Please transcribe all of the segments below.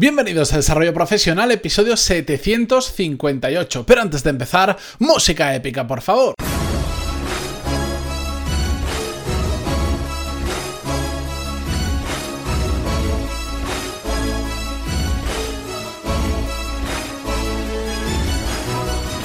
Bienvenidos a Desarrollo Profesional, episodio 758. Pero antes de empezar, música épica, por favor.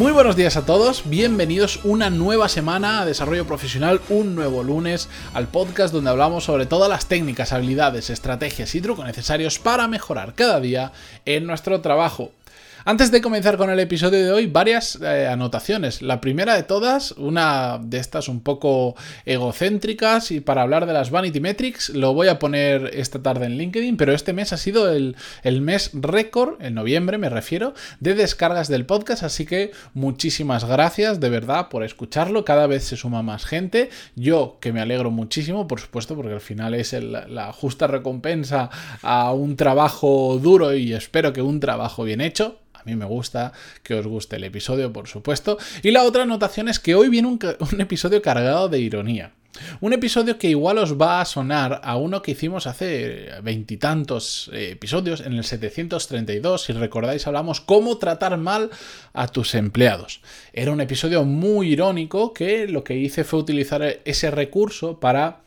Muy buenos días a todos, bienvenidos una nueva semana a Desarrollo Profesional, un nuevo lunes al podcast donde hablamos sobre todas las técnicas, habilidades, estrategias y trucos necesarios para mejorar cada día en nuestro trabajo. Antes de comenzar con el episodio de hoy, varias eh, anotaciones. La primera de todas, una de estas un poco egocéntricas y para hablar de las Vanity Metrics, lo voy a poner esta tarde en LinkedIn, pero este mes ha sido el, el mes récord, en noviembre me refiero, de descargas del podcast, así que muchísimas gracias de verdad por escucharlo, cada vez se suma más gente, yo que me alegro muchísimo, por supuesto, porque al final es la justa recompensa a un trabajo duro y espero que un trabajo bien hecho, a mí me gusta que os guste el episodio, por supuesto. Y la otra anotación es que hoy viene un, episodio cargado de ironía. Un episodio que igual os va a sonar a uno que hicimos hace veintitantos eh, episodios, en el 732, si recordáis hablamos cómo tratar mal a tus empleados. Era un episodio muy irónico que lo que hice fue utilizar ese recurso para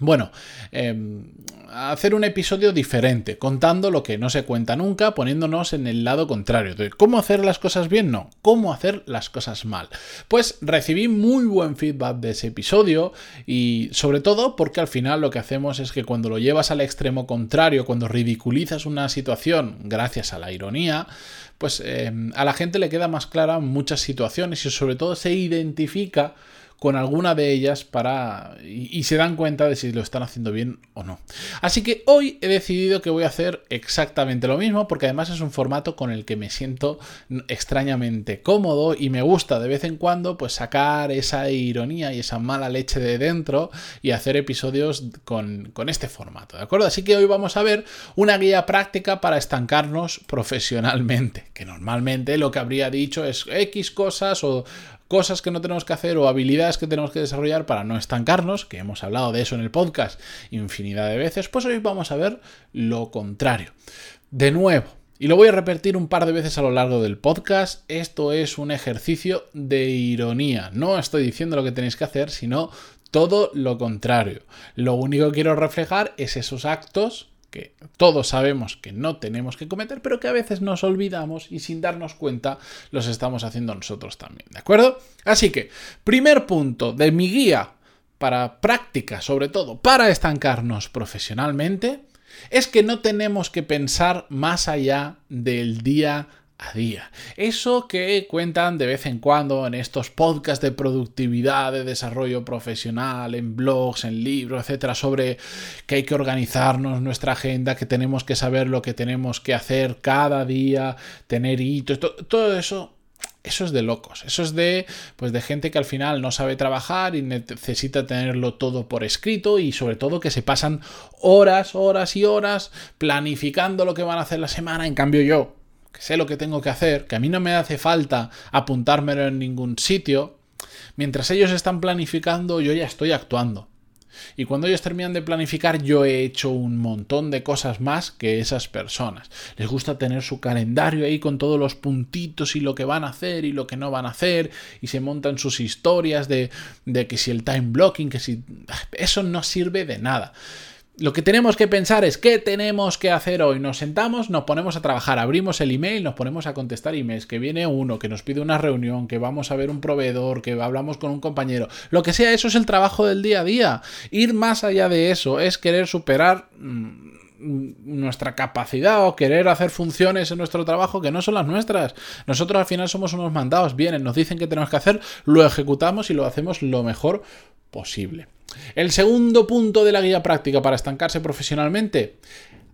bueno, em, hacer un episodio diferente, contando lo que no se cuenta nunca, poniéndonos en el lado contrario. De ¿Cómo hacer las cosas bien? No, ¿cómo hacer las cosas mal? Pues recibí muy buen feedback de ese episodio y sobre todo porque al final lo que hacemos es que cuando lo llevas al extremo contrario, cuando ridiculizas una situación gracias a la ironía, pues em, a la gente le queda más clara muchas situaciones y sobre todo se identifica con alguna de ellas para y, se dan cuenta de si lo están haciendo bien o no. Así que hoy he decidido que voy a hacer exactamente lo mismo porque además es un formato con el que me siento extrañamente cómodo y me gusta de vez en cuando pues sacar esa ironía y esa mala leche de dentro y hacer episodios con, con este formato, ¿de acuerdo? Así que hoy vamos a ver una guía práctica para estancarnos profesionalmente, que normalmente lo que habría dicho es X cosas o cosas que no tenemos que hacer o habilidades que tenemos que desarrollar para no estancarnos, que hemos hablado de eso en el podcast infinidad de veces, pues hoy vamos a ver lo contrario. De nuevo, y lo voy a repetir un par de veces a lo largo del podcast, esto es un ejercicio de ironía. No estoy diciendo lo que tenéis que hacer, sino todo lo contrario. Lo único que quiero reflejar es esos actos que todos sabemos que no tenemos que cometer, pero que a veces nos olvidamos y sin darnos cuenta los estamos haciendo nosotros también, ¿de acuerdo? Así que, primer punto de mi guía para práctica, sobre todo para estancarnos profesionalmente, es que no tenemos que pensar más allá del día a día. Eso que cuentan de vez en cuando en estos podcasts de productividad, de desarrollo profesional, en blogs, en libros, etcétera, sobre que hay que organizarnos nuestra agenda, que tenemos que saber lo que tenemos que hacer cada día, tener hitos, todo eso eso es de locos, eso es de pues de gente que al final no sabe trabajar y necesita tenerlo todo por escrito y sobre todo que se pasan horas, horas y horas planificando lo que van a hacer la semana, en cambio yo sé lo que tengo que hacer, que a mí no me hace falta apuntármelo en ningún sitio, mientras ellos están planificando, yo ya estoy actuando. Y cuando ellos terminan de planificar, yo he hecho un montón de cosas más que esas personas. Les gusta tener su calendario ahí con todos los puntitos y lo que van a hacer y lo que no van a hacer. Y se montan sus historias de, de que si el time blocking, que si... Eso no sirve de nada. Lo que tenemos que pensar es qué tenemos que hacer hoy. Nos sentamos, nos ponemos a trabajar, abrimos el email, nos ponemos a contestar emails, que viene uno, que nos pide una reunión, que vamos a ver un proveedor, que hablamos con un compañero. Lo que sea, eso es el trabajo del día a día. Ir más allá de eso es querer superar mm, nuestra capacidad o querer hacer funciones en nuestro trabajo que no son las nuestras. Nosotros al final somos unos mandados, vienen, nos dicen que tenemos que hacer, lo ejecutamos y lo hacemos lo mejor posible. El segundo punto de la guía práctica para estancarse profesionalmente,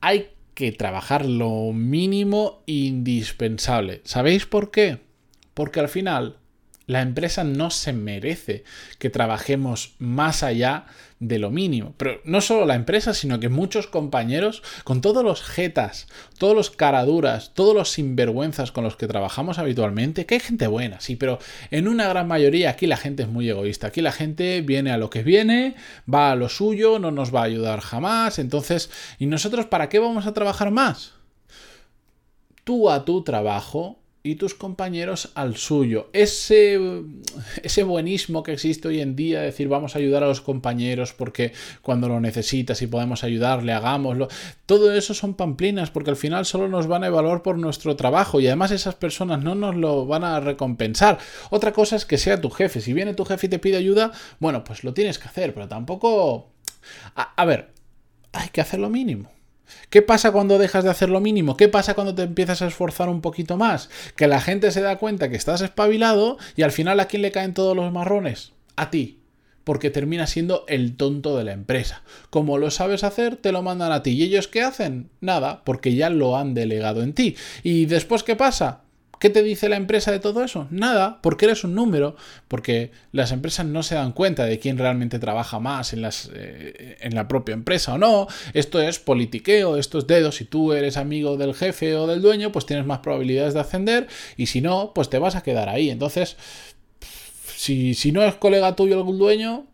hay que trabajar lo mínimo indispensable. ¿Sabéis por qué? Porque al final la empresa no se merece que trabajemos más allá de lo mínimo. Pero no solo la empresa, sino que muchos compañeros, con todos los jetas, todos los caraduras, todos los sinvergüenzas con los que trabajamos habitualmente, que hay gente buena, sí, pero en una gran mayoría aquí la gente es muy egoísta. Aquí la gente viene a lo que viene, va a lo suyo, no nos va a ayudar jamás. Entonces, ¿y nosotros para qué vamos a trabajar más? tú a tu trabajo y tus compañeros al suyo. Ese, ese buenismo que existe hoy en día, decir vamos a ayudar a los compañeros porque cuando lo necesitas y podemos ayudarle, hagámoslo. Todo eso son pamplinas porque al final solo nos van a evaluar por nuestro trabajo y además esas personas no nos lo van a recompensar. Otra cosa es que sea tu jefe. Si viene tu jefe y te pide ayuda, bueno, pues lo tienes que hacer, pero tampoco... a ver, hay que hacer lo mínimo. ¿Qué pasa cuando dejas de hacer lo mínimo? ¿Qué pasa cuando te empiezas a esforzar un poquito más? Que la gente se da cuenta que estás espabilado y al final a quién le caen todos los marrones? A ti. Porque termina siendo el tonto de la empresa. Como lo sabes hacer, te lo mandan a ti. ¿Y ellos qué hacen? Nada, porque ya lo han delegado en ti. ¿Y después qué pasa? ¿Qué te dice la empresa de todo eso? Nada, porque eres un número, porque las empresas no se dan cuenta de quién realmente trabaja más en, las, eh, en la propia empresa o no. Esto es politiqueo, esto es dedo. Si tú eres amigo del jefe o del dueño, pues tienes más probabilidades de ascender y si no, pues te vas a quedar ahí. Entonces, si, si no es colega tuyo algún dueño,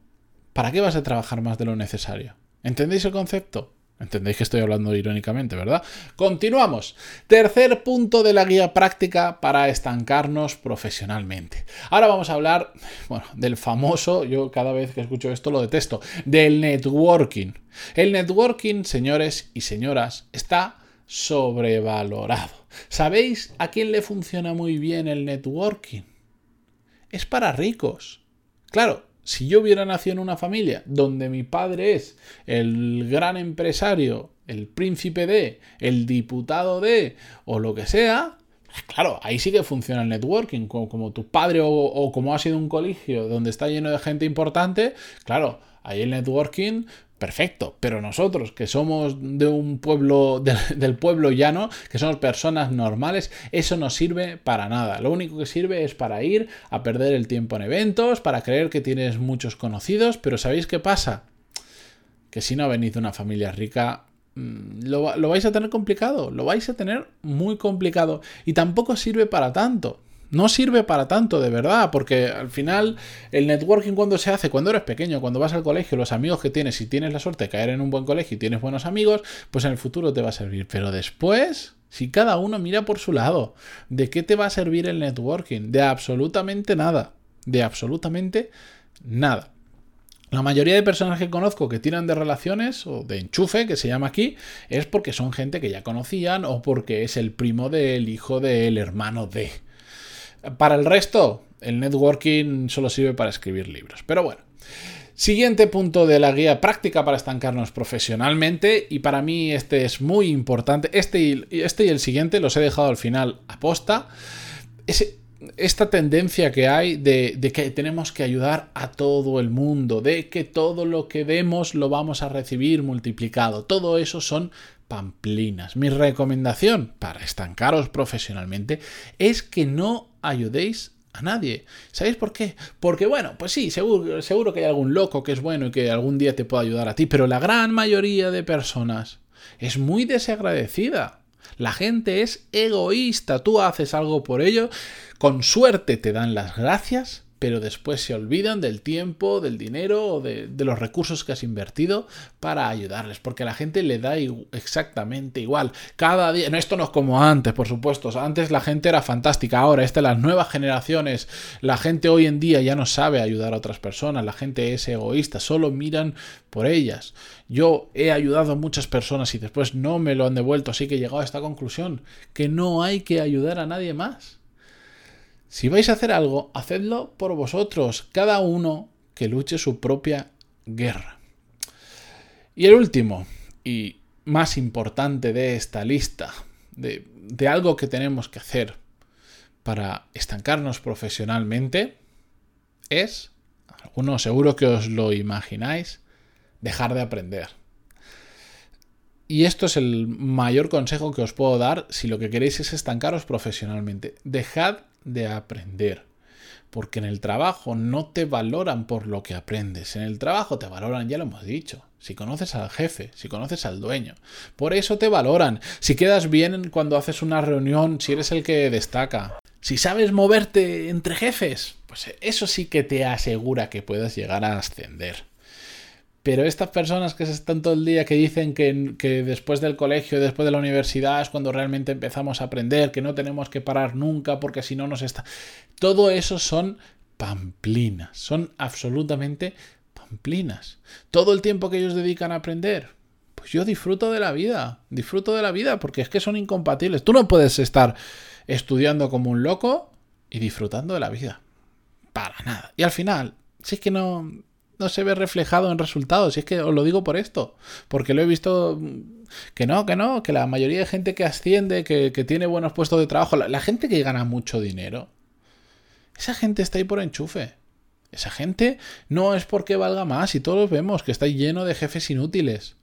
¿para qué vas a trabajar más de lo necesario? ¿Entendéis el concepto? Entendéis que estoy hablando irónicamente, ¿verdad? Continuamos. Tercer punto de la guía práctica para estancarnos profesionalmente. Ahora vamos a hablar, bueno, del famoso, yo cada vez que escucho esto lo detesto, del networking. El networking, señores y señoras, está sobrevalorado. ¿Sabéis a quién le funciona muy bien el networking? Es para ricos. Claro, si yo hubiera nacido en una familia donde mi padre es el gran empresario, el príncipe de, el diputado de, o lo que sea, claro, ahí sí que funciona el networking. Como, tu padre o, o, como ha sido un colegio donde está lleno de gente importante, claro, ahí el networking perfecto, pero nosotros que somos de un pueblo, del pueblo llano, que somos personas normales, eso no sirve para nada. Lo único que sirve es para ir a perder el tiempo en eventos, para creer que tienes muchos conocidos, pero ¿sabéis qué pasa? Que si no venís de una familia rica, mm, lo, lo vais a tener complicado, lo vais a tener muy complicado y tampoco sirve para tanto no sirve para tanto, de verdad, porque al final el networking cuando se hace, cuando eres pequeño, cuando vas al colegio, los amigos que tienes, si tienes la suerte de caer en un buen colegio y tienes buenos amigos, pues en el futuro te va a servir. Pero después, si cada uno mira por su lado, ¿de qué te va a servir el networking? De absolutamente nada. De absolutamente nada. La mayoría de personas que conozco que tiran de relaciones o de enchufe, que se llama aquí, es porque son gente que ya conocían o porque es el primo del hijo del hermano de. Para el resto, el networking solo sirve para escribir libros. Pero bueno. Siguiente punto de la guía práctica para estancarnos profesionalmente, y para mí este es muy importante, este y, este y el siguiente los he dejado al final aposta, es esta tendencia que hay de, de, que tenemos que ayudar a todo el mundo, de que todo lo que demos lo vamos a recibir multiplicado, todo eso son pamplinas. Mi recomendación para estancaros profesionalmente es que no ayudéis a nadie. ¿Sabéis por qué? Porque bueno, pues sí, seguro, seguro que hay algún loco que es bueno y que algún día te pueda ayudar a ti, pero la gran mayoría de personas es muy desagradecida. La gente es egoísta, tú haces algo por ello, con suerte te dan las gracias, pero después se olvidan del tiempo, del dinero o de, los recursos que has invertido para ayudarles, porque a la gente le da exactamente igual. Cada día, no, esto no es como antes, por supuesto, antes la gente era fantástica, ahora esta, las nuevas generaciones, la gente hoy en día ya no sabe ayudar a otras personas, la gente es egoísta, solo miran por ellas. Yo he ayudado a muchas personas y después no me lo han devuelto, así que he llegado a esta conclusión, que no hay que ayudar a nadie más. Si vais a hacer algo, hacedlo por vosotros, cada uno que luche su propia guerra. Y el último, y más importante de esta lista, de, algo que tenemos que hacer para estancarnos profesionalmente, es, algunos seguro que os lo imagináis, dejar de aprender. Y esto es el mayor consejo que os puedo dar si lo que queréis es estancaros profesionalmente. Dejad de aprender. Porque en el trabajo no te valoran por lo que aprendes. En el trabajo te valoran, ya lo hemos dicho. Si conoces al jefe, si conoces al dueño. Por eso te valoran. Si quedas bien cuando haces una reunión, si eres el que destaca. Si sabes moverte entre jefes, pues eso sí que te asegura que puedas llegar a ascender. Pero estas personas que se están todo el día, que dicen que, que, después del colegio, después de la universidad es cuando realmente empezamos a aprender, que no tenemos que parar nunca porque si no nos está... Todo eso son pamplinas, son absolutamente pamplinas. Todo el tiempo que ellos dedican a aprender, pues yo disfruto de la vida, disfruto de la vida porque es que son incompatibles. Tú no puedes estar estudiando como un loco y disfrutando de la vida. Para nada. Y al final, si es que no, no se ve reflejado en resultados. Y es que os lo digo por esto. Porque lo he visto que no, que no, que la mayoría de gente que asciende, que, tiene buenos puestos de trabajo, la, gente que gana mucho dinero, esa gente está ahí por enchufe. Esa gente no es porque valga más y todos vemos que está lleno de jefes inútiles.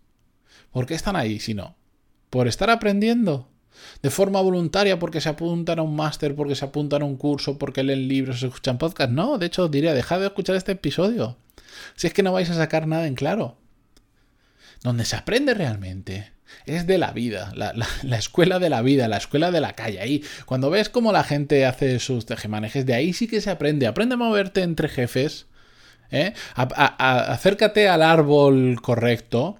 ¿Por qué están ahí si no? ¿Por estar aprendiendo? de forma voluntaria porque se apuntan a un máster, porque se apuntan a un curso, porque leen libros, escuchan podcast. No, de hecho diría, dejad de escuchar este episodio. Si es que no vais a sacar nada en claro. Donde se aprende realmente es de la vida, la, escuela de la vida, la escuela de la calle. Ahí, cuando ves cómo la gente hace sus tejemanejes, de ahí sí que se aprende. Aprende a moverte entre jefes. ¿eh? acércate al árbol correcto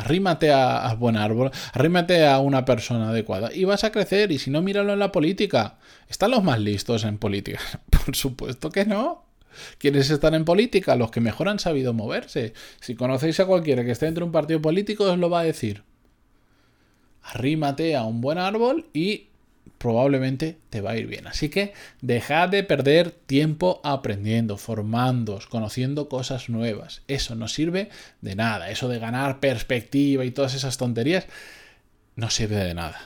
Arrímate a, buen árbol, arrímate a una persona adecuada y vas a crecer. Y si no, míralo en la política. ¿Están los más listos en política? Por supuesto que no. ¿Quiénes están en política? Los que mejor han sabido moverse. Si conocéis a cualquiera que esté dentro de un partido político, os lo va a decir. Arrímate a un buen árbol y probablemente te va a ir bien. Así que dejad de perder tiempo aprendiendo, formándoos, conociendo cosas nuevas. Eso no sirve de nada. Eso de ganar perspectiva y todas esas tonterías no sirve de nada.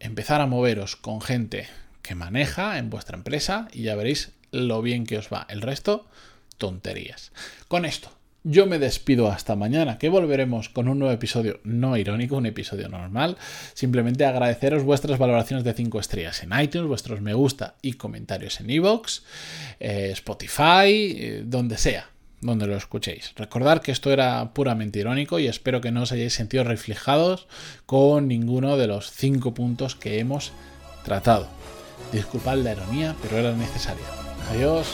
Empezar a moveros con gente que maneja en vuestra empresa y ya veréis lo bien que os va. El resto, tonterías. Con esto yo me despido hasta mañana, que volveremos con un nuevo episodio no irónico, un episodio normal. Simplemente agradeceros vuestras valoraciones de 5 estrellas en iTunes, vuestros me gusta y comentarios en iVoox, eh, Spotify, eh, donde sea, donde lo escuchéis. Recordad que esto era puramente irónico y espero que no os hayáis sentido reflejados con ninguno de los 5 puntos que hemos tratado. Disculpad la ironía, pero era necesaria. Adiós.